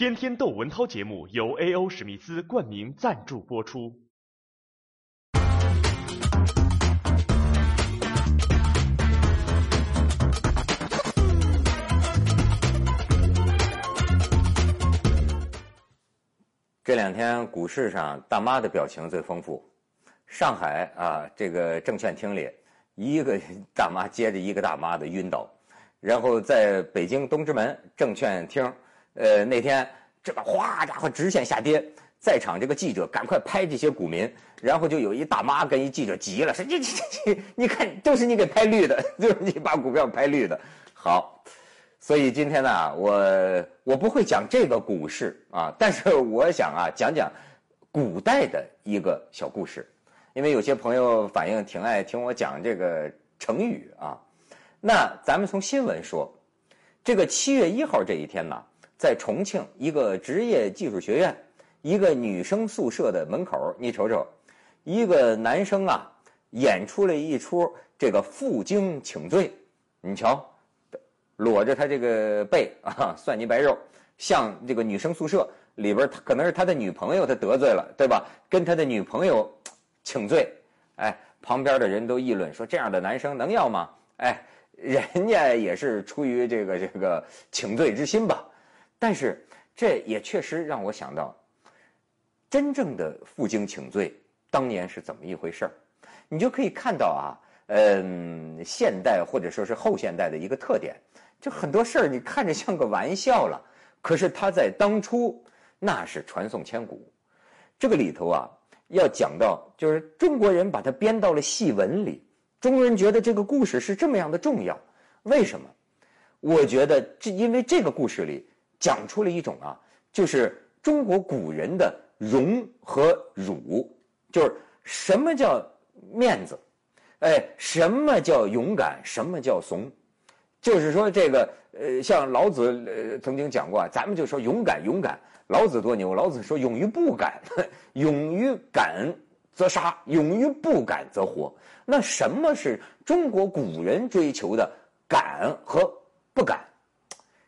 天天逗文涛节目由 A.O. 史密斯冠名赞助播出。这两天股市上大妈的表情最丰富。上海啊，这个证券厅里，一个大妈接着一个大妈的晕倒。然后在北京东直门证券厅，呃，那天这个哗家伙直线下跌，在场这个记者赶快拍这些股民，然后就有一大妈跟一记者急了，说：“你你你，你看，就是你给拍绿的，就是你把股票拍绿的。”好，所以今天呢，我我不会讲这个股市啊，但是我想啊，讲讲古代的一个小故事，因为有些朋友反映挺爱听我讲这个成语啊。那咱们从新闻说，这个七月一号这一天呢，在重庆一个职业技术学院，一个女生宿舍的门口，你瞅瞅，一个男生啊，演出了一出这个负荆请罪。你瞧，裸着他这个背啊，蒜泥白肉，向这个女生宿舍里边，可能是他的女朋友，他得罪了，对吧？跟他的女朋友请罪，哎，旁边的人都议论说，这样的男生能要吗？哎。人家也是出于这个这个请罪之心吧，但是这也确实让我想到，真正的负荆请罪当年是怎么一回事儿？你就可以看到啊，嗯，现代或者说是后现代的一个特点，就很多事儿你看着像个玩笑了，可是他在当初那是传颂千古。这个里头啊，要讲到就是中国人把它编到了戏文里。中国人觉得这个故事是这么样的重要，为什么？我觉得这因为这个故事里讲出了一种啊，就是中国古人的荣和辱，就是什么叫面子，哎，什么叫勇敢，什么叫怂，就是说这个呃，像老子呃曾经讲过啊，咱们就说勇敢勇敢，老子多牛，老子说勇于不敢，勇于敢。则杀，勇于不敢则活。那什么是中国古人追求的敢和不敢？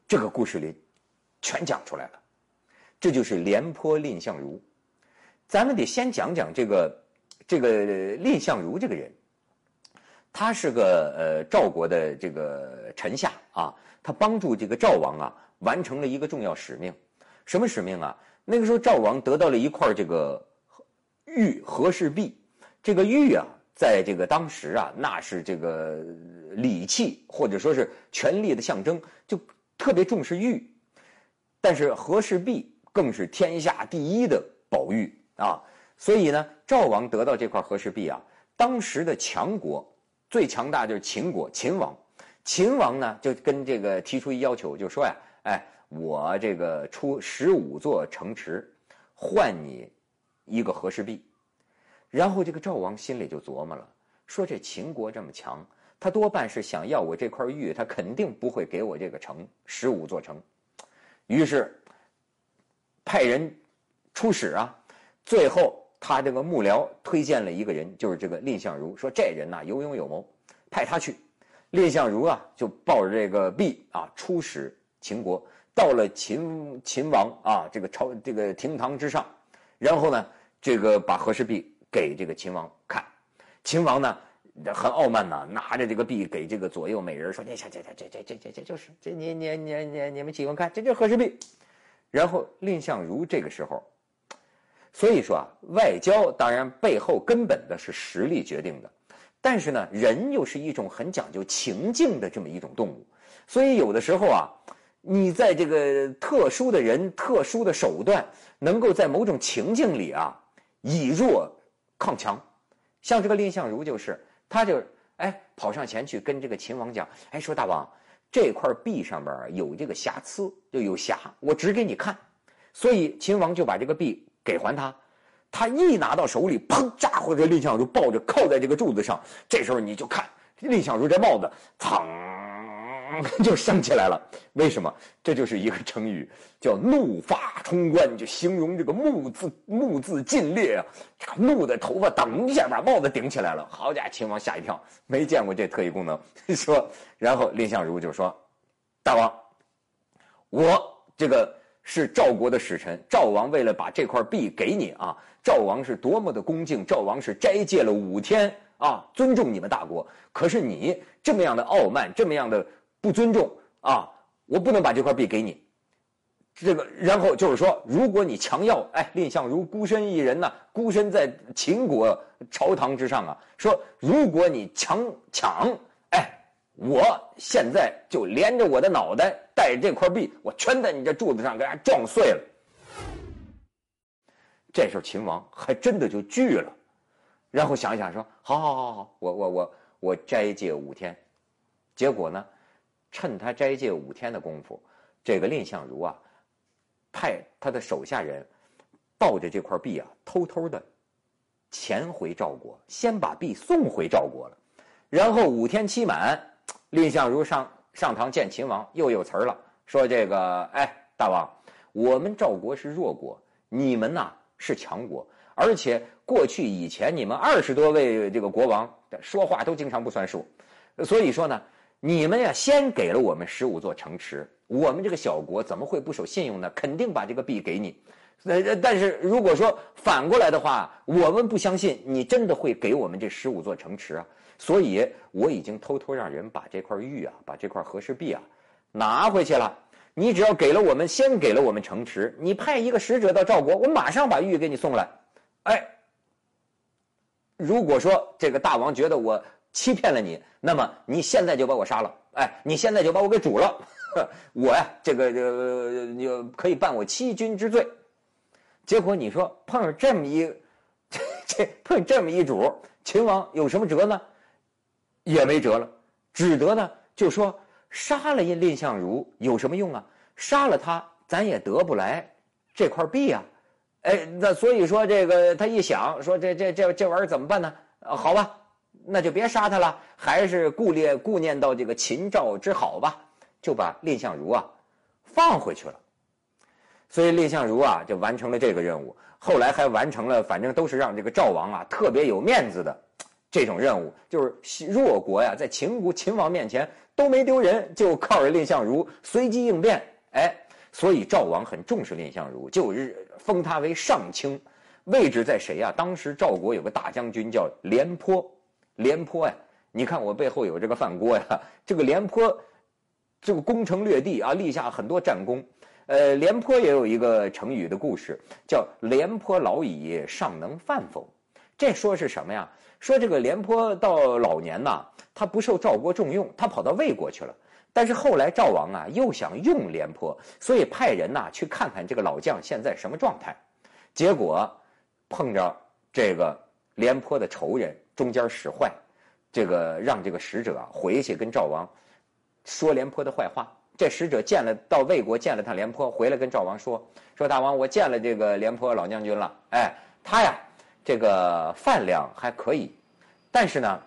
这个故事里全讲出来了。这就是廉颇蔺相如。咱们得先讲讲这个这个蔺相如这个人。他是个呃赵国的这个臣下啊，他帮助这个赵王啊完成了一个重要使命。什么使命啊？那个时候赵王得到了一块这个。玉和氏璧，这个玉啊，在这个当时啊，那是这个礼器或者说是权力的象征，就特别重视玉。但是和氏璧更是天下第一的宝玉啊，所以呢，赵王得到这块和氏璧啊，当时的强国最强大就是秦国，秦王，秦王呢就跟这个提出一要求，就说呀，哎，我这个出十五座城池，换你。一个和氏璧，然后这个赵王心里就琢磨了，说这秦国这么强，他多半是想要我这块玉，他肯定不会给我这个城十五座城。于是派人出使啊，最后他这个幕僚推荐了一个人，就是这个蔺相如，说这人呐有勇有谋，派他去。蔺相如啊就抱着这个璧啊出使秦国，到了秦秦王啊这个朝这个厅堂之上。然后呢，这个把和氏璧给这个秦王看，秦王呢很傲慢呐、拿着这个币给这个左右美人说：“你这这这这这这这就是这你你你你你们喜欢看，这就是和氏璧。”然后蔺相如这个时候，所以说啊，外交当然背后根本的是实力决定的，但是呢，人又是一种很讲究情境的这么一种动物，所以有的时候啊，你在这个特殊的人、特殊的手段，能够在某种情境里啊，以弱抗强，像这个蔺相如就是。他就哎跑上前去跟这个秦王讲，哎说大王，这块璧上边有这个瑕疵，就有瑕，我指给你看。所以秦王就把这个璧给还他，他一拿到手里，砰，家伙这蔺相如抱着靠在这个柱子上。这时候你就看蔺相如这帽子，噌。就升起来了，为什么？这就是一个成语，叫“怒发冲冠”，就形容这个目字目字尽裂啊！怒的头发等一下把帽子顶起来了。好家伙，秦王吓一跳，没见过这特异功能。说，然后蔺相如就说：“大王，我这个是赵国的使臣，赵王为了把这块币给你啊，赵王是多么的恭敬，赵王是斋戒了五天啊，尊重你们大国。可是你这么样的傲慢，这么样的不尊重啊，我不能把这块币给你。这个，然后就是说，如果你强要，哎，蔺相如孤身一人呢，孤身在秦国朝堂之上啊，说如果你强抢，哎，我现在就连着我的脑袋带着这块币，我全在你这柱子上给它撞碎了。这时候秦王还真的就惧了，然后想一想说，好好好好，我我我我斋戒五天，结果呢，趁他斋戒五天的功夫，这个蔺相如啊。派他的手下人抱着这块璧啊，偷偷的潜回赵国，先把璧送回赵国了。然后五天期满，蔺相如上上堂见秦王，又有词儿了，说：“这个，哎，大王，我们赵国是弱国，你们呐是强国，而且过去以前你们二十多位这个国王说话都经常不算数，所以说呢，你们呀先给了我们十五座城池。”我们这个小国怎么会不守信用呢？肯定把这个币给你。呃，但是如果说反过来的话，我们不相信你真的会给我们这十五座城池啊。所以我已经偷偷让人把这块玉啊，把这块和氏璧啊拿回去了。你只要给了我们，先给了我们城池，你派一个使者到赵国，我马上把玉给你送来。哎，如果说这个大王觉得我欺骗了你，那么你现在就把我杀了。哎，你现在就把我给煮了。我呀，这个呃，就可以办我欺君之罪。结果你说碰上这么一，这碰这么一主，秦王有什么辙呢？也没辙了，只得呢就说杀了蔺相如有什么用啊？杀了他，咱也得不来这块币啊。哎，那所以说这个他一想说这这这这玩意儿怎么办呢？好吧，那就别杀他了，还是顾念顾念到这个秦赵之好吧。就把蔺相如啊放回去了，所以蔺相如啊就完成了这个任务。后来还完成了，反正都是让这个赵王啊特别有面子的这种任务。就是弱国呀，在秦国秦王面前都没丢人，就靠着蔺相如随机应变。哎，所以赵王很重视蔺相如，就是封他为上卿。位置在谁呀？当时赵国有个大将军叫廉颇，廉颇呀，你看我背后有这个饭锅呀，这个廉颇。这个攻城略地啊，立下很多战功。呃，廉颇也有一个成语的故事，叫“廉颇老矣，尚能饭否？”这说是什么呀？说这个廉颇到老年呐，他不受赵国重用，他跑到魏国去了。但是后来赵王啊，又想用廉颇，所以派人呐去看看这个老将现在什么状态。结果碰着这个廉颇的仇人，中间使坏，这个让这个使者回去跟赵王。说廉颇的坏话，这使者见了到魏国见了他廉颇，回来跟赵王说说大王，我见了这个廉颇老将军了。哎，他呀，这个饭量还可以，但是呢，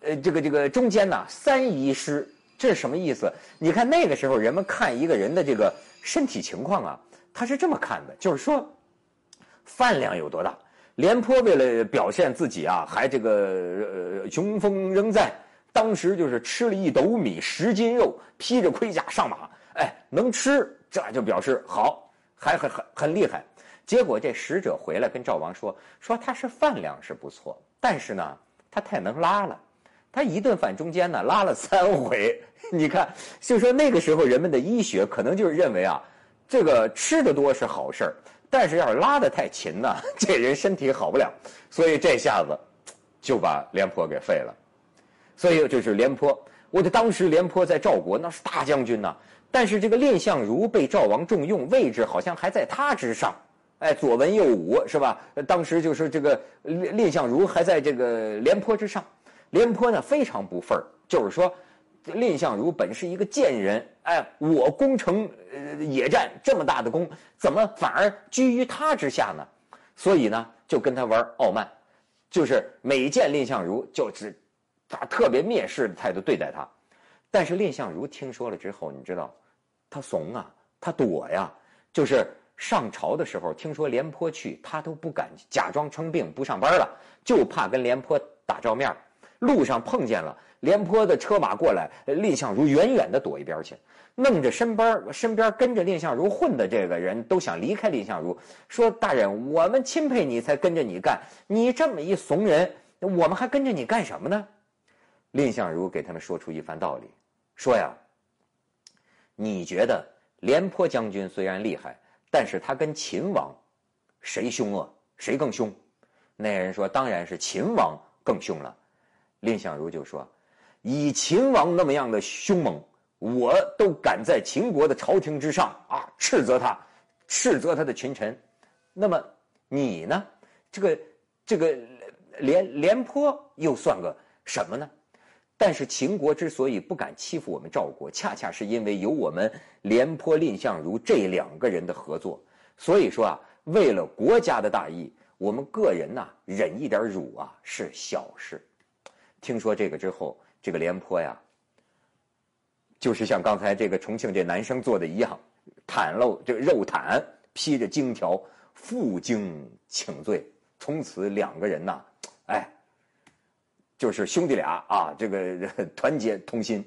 呃，这个这个中间呢三遗失，这是什么意思？你看那个时候人们看一个人的这个身体情况啊，他是这么看的，就是说饭量有多大。廉颇为了表现自己啊，还这个呃雄风仍在。当时就是吃了一斗米十斤肉，披着盔甲上马，哎，能吃，这就表示好，还很很很厉害。结果这使者回来跟赵王说，说他是饭量是不错，但是呢，他太能拉了，他一顿饭中间呢拉了三回。你看，就说那个时候人们的医学可能就是认为啊，这个吃的多是好事儿，但是要是拉的太勤呢，这人身体好不了。所以这下子就把廉颇给废了。所以就是廉颇，我的当时廉颇在赵国那是大将军呐，但是这个蔺相如被赵王重用，位置好像还在他之上，哎，左文右武是吧？当时就是这个蔺蔺相如还在这个廉颇之上，廉颇呢非常不忿儿，就是说，蔺相如本是一个贱人，哎，我攻城呃野战这么大的功，怎么反而居于他之下呢？所以呢，就跟他玩傲慢，就是每见蔺相如就只。他特别蔑视的态度对待他，但是蔺相如听说了之后，你知道，他怂啊，他躲呀。就是上朝的时候，听说廉颇去，他都不敢假装称病不上班了，就怕跟廉颇打照面路上碰见了廉颇的车马过来，蔺相如远远的躲一边去，弄着身边身边跟着蔺相如混的这个人都想离开蔺相如，说：“大人，我们钦佩你才跟着你干，你这么一怂人，我们还跟着你干什么呢？”蔺相如给他们说出一番道理，说呀：“你觉得廉颇将军虽然厉害，但是他跟秦王，谁凶恶？谁更凶？”那人说：“当然是秦王更凶了。”蔺相如就说：“以秦王那么样的凶猛，我都敢在秦国的朝廷之上啊斥责他，斥责他的群臣。那么你呢？这个这个廉廉颇又算个什么呢？但是秦国之所以不敢欺负我们赵国，恰恰是因为有我们廉颇、蔺相如这两个人的合作。所以说啊，为了国家的大义。”我们个人呐，忍一点辱啊是小事。听说这个之后，这个廉颇呀，就是像刚才这个重庆这男生做的一样，袒露这个肉袒，披着荆条，负荆请罪。从此两个人呐，哎，就是兄弟俩啊，这个团结同心。